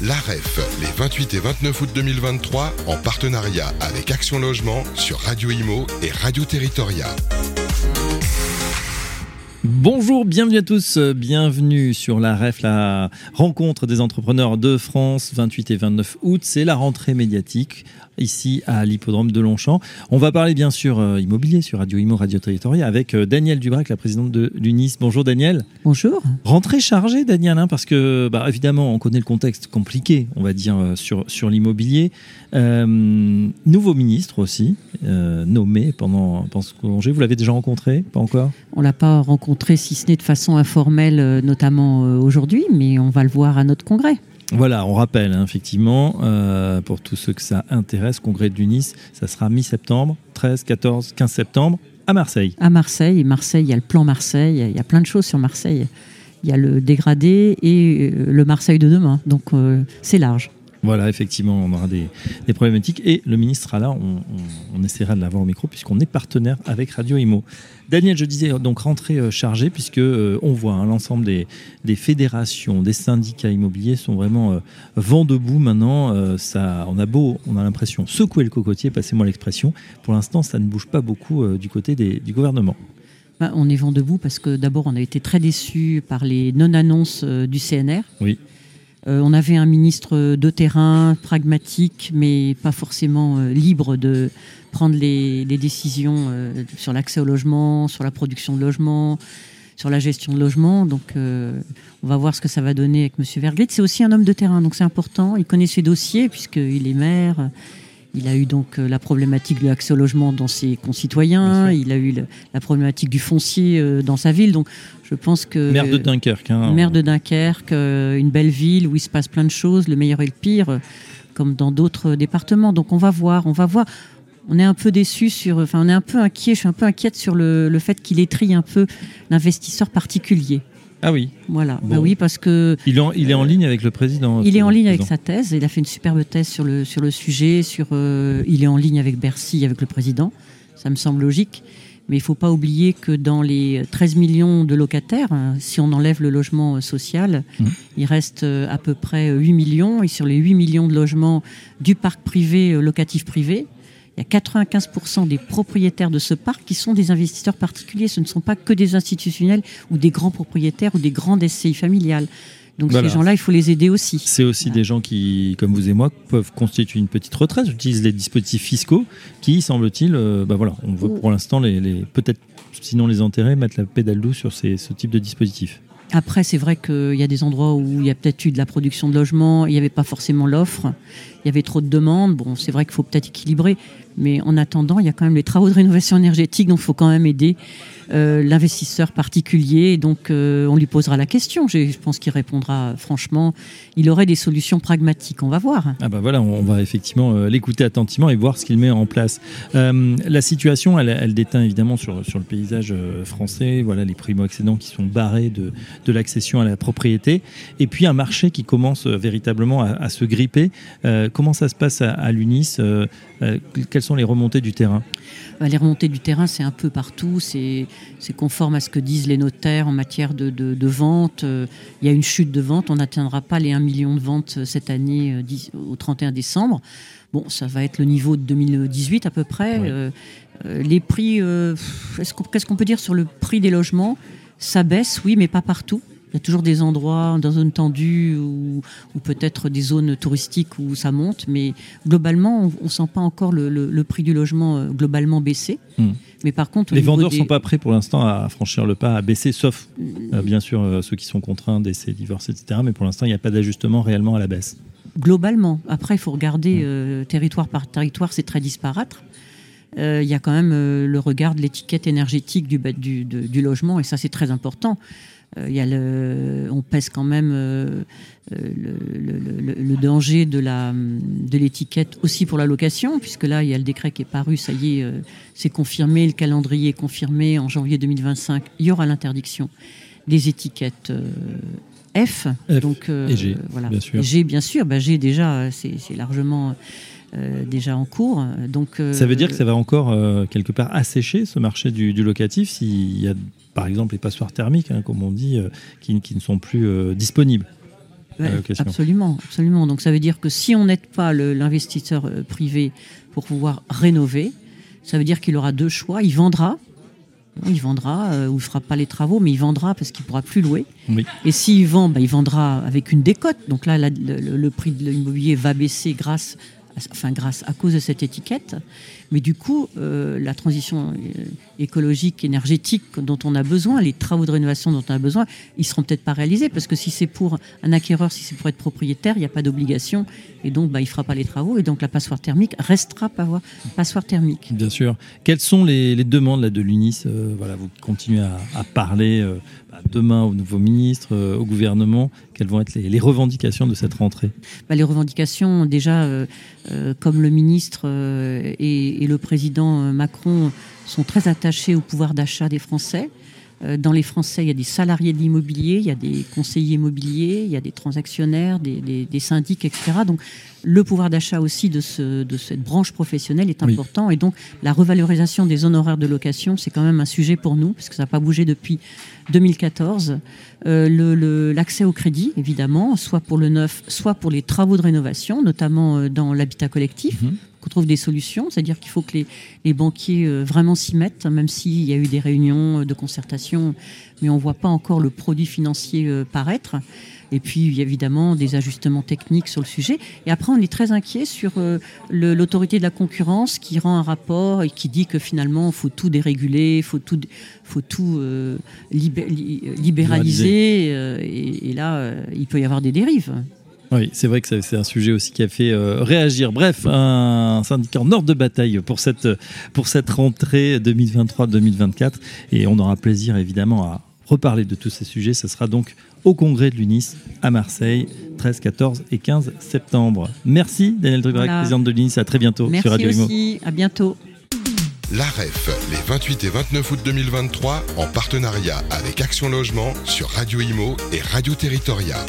l'AREF, les 28 et 29 août 2023, en partenariat avec Action Logement sur Radio Imo et Radio Territoria. Bonjour, bienvenue à tous, bienvenue sur la REF, la rencontre des entrepreneurs de France, 28 et 29 août. C'est la rentrée médiatique ici à l'hippodrome de Longchamp. On va parler bien sûr euh, immobilier sur Radio Imo, Radio Territoria avec euh, Daniel Dubrac, la présidente de l'UNIS. Bonjour Daniel. Bonjour. Rentrée chargée Daniel, hein, parce que bah, évidemment on connaît le contexte compliqué, on va dire, euh, sur, sur l'immobilier. nouveau ministre aussi, nommé pendant, pendant ce congé. Vous l'avez déjà rencontré Pas encore? On l'a pas rencontré si ce n'est de façon informelle, notamment aujourd'hui, mais on va le voir à notre congrès. Voilà, on rappelle hein, effectivement, euh, pour tous ceux que ça intéresse, congrès de Nice, ça sera mi-septembre, 13, 14, 15 septembre, à Marseille. À Marseille, Marseille, il y a le plan Marseille, il y a plein de choses sur Marseille. Il y a le dégradé et euh, le Marseille de demain, donc euh, c'est large. Voilà, effectivement, on aura des, problématiques. Et le ministre sera là, on, essaiera de l'avoir au micro, puisqu'on est partenaire avec Radio Imo. Daniel, je disais donc rentrée euh, chargée, puisque euh, on voit hein, l'ensemble des, fédérations, des syndicats immobiliers sont vraiment euh, vent debout maintenant. ça, on a beau, on a l'impression secouer le cocotier, passez-moi l'expression. Pour l'instant, ça ne bouge pas beaucoup du côté du gouvernement. Bah, on est vent debout parce que d'abord, on a été très déçus par les non-annonces du CNR. Oui. Euh, on avait un ministre de terrain, pragmatique, mais pas forcément euh, libre de prendre les, décisions euh, sur l'accès au logement, sur la production de logement, sur la gestion de logement. Donc, on va voir ce que ça va donner avec M. Verglit. C'est aussi un homme de terrain, donc c'est important. Il connaît ses dossiers, puisqu'il est maire. Il a eu donc la problématique de l'accès au logement dans ses concitoyens. Il a eu la problématique du foncier dans sa ville. Donc, je pense que maire de Dunkerque, hein. maire de Dunkerque, euh, une belle ville où il se passe plein de choses, le meilleur et le pire, euh, comme dans d'autres départements. Donc on va voir, on va voir. On est un peu déçu sur, enfin on est un peu inquiet. Je suis un peu inquiète sur le, fait qu'il étrie un peu l'investisseur particulier. Ah oui. Voilà. Bah oui, parce que il est, en, il est en ligne avec le président. Il est en ligne avec sa thèse. Il a fait une superbe thèse sur le sur le sujet. Sur, euh, il est en ligne avec Bercy, avec le président. Ça me semble logique. Mais il ne faut pas oublier que dans les 13 millions de locataires, hein, si on enlève le logement euh, social, mmh. il reste euh, à peu près 8 millions. Et sur les 8 millions de logements du parc privé, locatif privé, il y a 95% des propriétaires de ce parc qui sont des investisseurs particuliers. Ce ne sont pas que des institutionnels ou des grands propriétaires ou des grandes SCI familiales. Donc ces gens-là, il faut les aider aussi. C'est aussi des gens qui, comme vous et moi, peuvent constituer une petite retraite, utilisent les dispositifs fiscaux qui, semble-t-il, euh, bah voilà, on veut pour l'instant les, peut-être sinon les enterrer, mettre la pédale douce sur ces, ce type de dispositif. Après, c'est vrai qu'il y a des endroits où il y a peut-être eu de la production de logements, il n'y avait pas forcément l'offre, il y avait trop de demandes. Bon, c'est vrai qu'il faut peut-être équilibrer, mais en attendant, il y a quand même les travaux de rénovation énergétique, donc il faut quand même aider euh, l'investisseur particulier. Donc, euh, on lui posera la question. Je, pense qu'il répondra franchement. Il aurait des solutions pragmatiques. On va voir. Ah bah voilà, on va effectivement euh, l'écouter attentivement et voir ce qu'il met en place. la situation, elle, déteint évidemment sur, sur le paysage français. Voilà, les primo-accédants qui sont barrés de, de l'accession à la propriété. Et puis un marché qui commence véritablement à, se gripper. comment ça se passe à l'UNIS Quelles sont les remontées du terrain bah, les remontées du terrain, c'est un peu partout. C'est conforme à ce que disent les notaires en matière de, de, vente. Euh, il y a une chute de vente. On n'atteindra pas les 1 million de ventes euh, cette année euh, au 31 décembre. Bon, ça va être le niveau de 2018 à peu près. les prix, qu'est-ce qu'on peut dire sur le prix des logements? Ça baisse, oui, mais pas partout. Il y a toujours des endroits dans zone tendue ou, peut-être des zones touristiques où ça monte, mais globalement, on ne sent pas encore le, prix du logement euh, globalement baisser. Hmm. Mais par contre, les vendeurs ne sont pas prêts pour l'instant à franchir le pas, à baisser, sauf euh, bien sûr euh, ceux qui sont contraints d'essayer, divorcer, etc. Mais pour l'instant, il n'y a pas d'ajustement réellement à la baisse. Globalement, après, il faut regarder hmm. territoire par territoire, c'est très disparate. Il y a quand même le regard de l'étiquette énergétique du, du, logement, et ça c'est très important. Euh, il y a le, on pèse quand même euh, euh, le, danger de de l'étiquette aussi pour la location, puisque là il y a le décret qui est paru, ça y est, c'est confirmé, le calendrier est confirmé en janvier 2025, il y aura l'interdiction des étiquettes. F, donc et G, voilà. bien sûr. G, bien sûr, bah, G déjà, c'est largement déjà en cours. Donc, ça veut dire que ça va encore quelque part assécher ce marché du, du locatif s'il y a par exemple les passoires thermiques, hein, comme on dit, euh, qui, ne sont plus euh, disponibles. absolument, absolument. Donc ça veut dire que si on n'aide pas l'investisseur euh, privé pour pouvoir rénover, ça veut dire qu'il aura deux choix. Il vendra, il vendra euh, ou il fera pas les travaux, mais il vendra parce qu'il pourra plus louer. Et s'il vend, bah, il vendra avec une décote. Donc là, le, prix de l'immobilier va baisser grâce, enfin grâce à cause de cette étiquette. Mais du coup, euh, la transition euh, écologique, énergétique dont on a besoin, les travaux de rénovation dont on a besoin, ils seront peut-être pas réalisés parce que si c'est pour un acquéreur, si c'est pour être propriétaire, il n'y a pas d'obligation et donc bah, il fera pas les travaux et donc la passoire thermique restera pas passoire thermique. Bien sûr. Quelles sont les, demandes de l'UNIS euh, Voilà, vous continuez à, parler bah, demain au nouveau ministre, au gouvernement. Quelles vont être les, revendications de cette rentrée bah, Les revendications, déjà, comme le ministre et et le président euh, Macron sont très attachés au pouvoir d'achat des Français. Euh, dans les Français, il y a des salariés de l'immobilier, il y a des conseillers immobiliers, il y a des transactionnaires, des, syndics, etc. Donc le pouvoir d'achat aussi de, ce, de, cette branche professionnelle est important. Et donc la revalorisation des honoraires de location, c'est quand même un sujet pour nous, parce que ça n'a pas bougé depuis 2014. Euh, l'accès au crédit, évidemment, soit pour le neuf, soit pour les travaux de rénovation, notamment euh, dans l'habitat collectif. Mhm. Qu'on trouve des solutions, c'est-à-dire qu'il faut que les, banquiers euh, vraiment s'y mettent, même s'il y a eu des réunions de concertation, mais on ne voit pas encore le produit financier paraître. Et puis, il y a évidemment des ajustements techniques sur le sujet. Et après, on est très inquiet sur euh, l'autorité de la concurrence qui rend un rapport et qui dit que finalement, il faut tout déréguler, il faut tout, faut tout euh, libéraliser. Euh, et, là, il peut y avoir des dérives. Oui, c'est vrai que c'est un sujet aussi qui a fait réagir. Bref, un syndicat en ordre de bataille pour cette, pour cette rentrée 2023-2024. Et on aura plaisir évidemment à reparler de tous ces sujets. Ce sera donc au congrès de l'UNIS à Marseille, 13, 14 et 15 septembre. Merci Daniel Drugrac, présidente de l'UNIS. À très bientôt sur Radio Imo. Merci, à bientôt. La REF, les 28 et 29 août 2023, en partenariat avec Action Logement sur Radio Imo et Radio Territoria.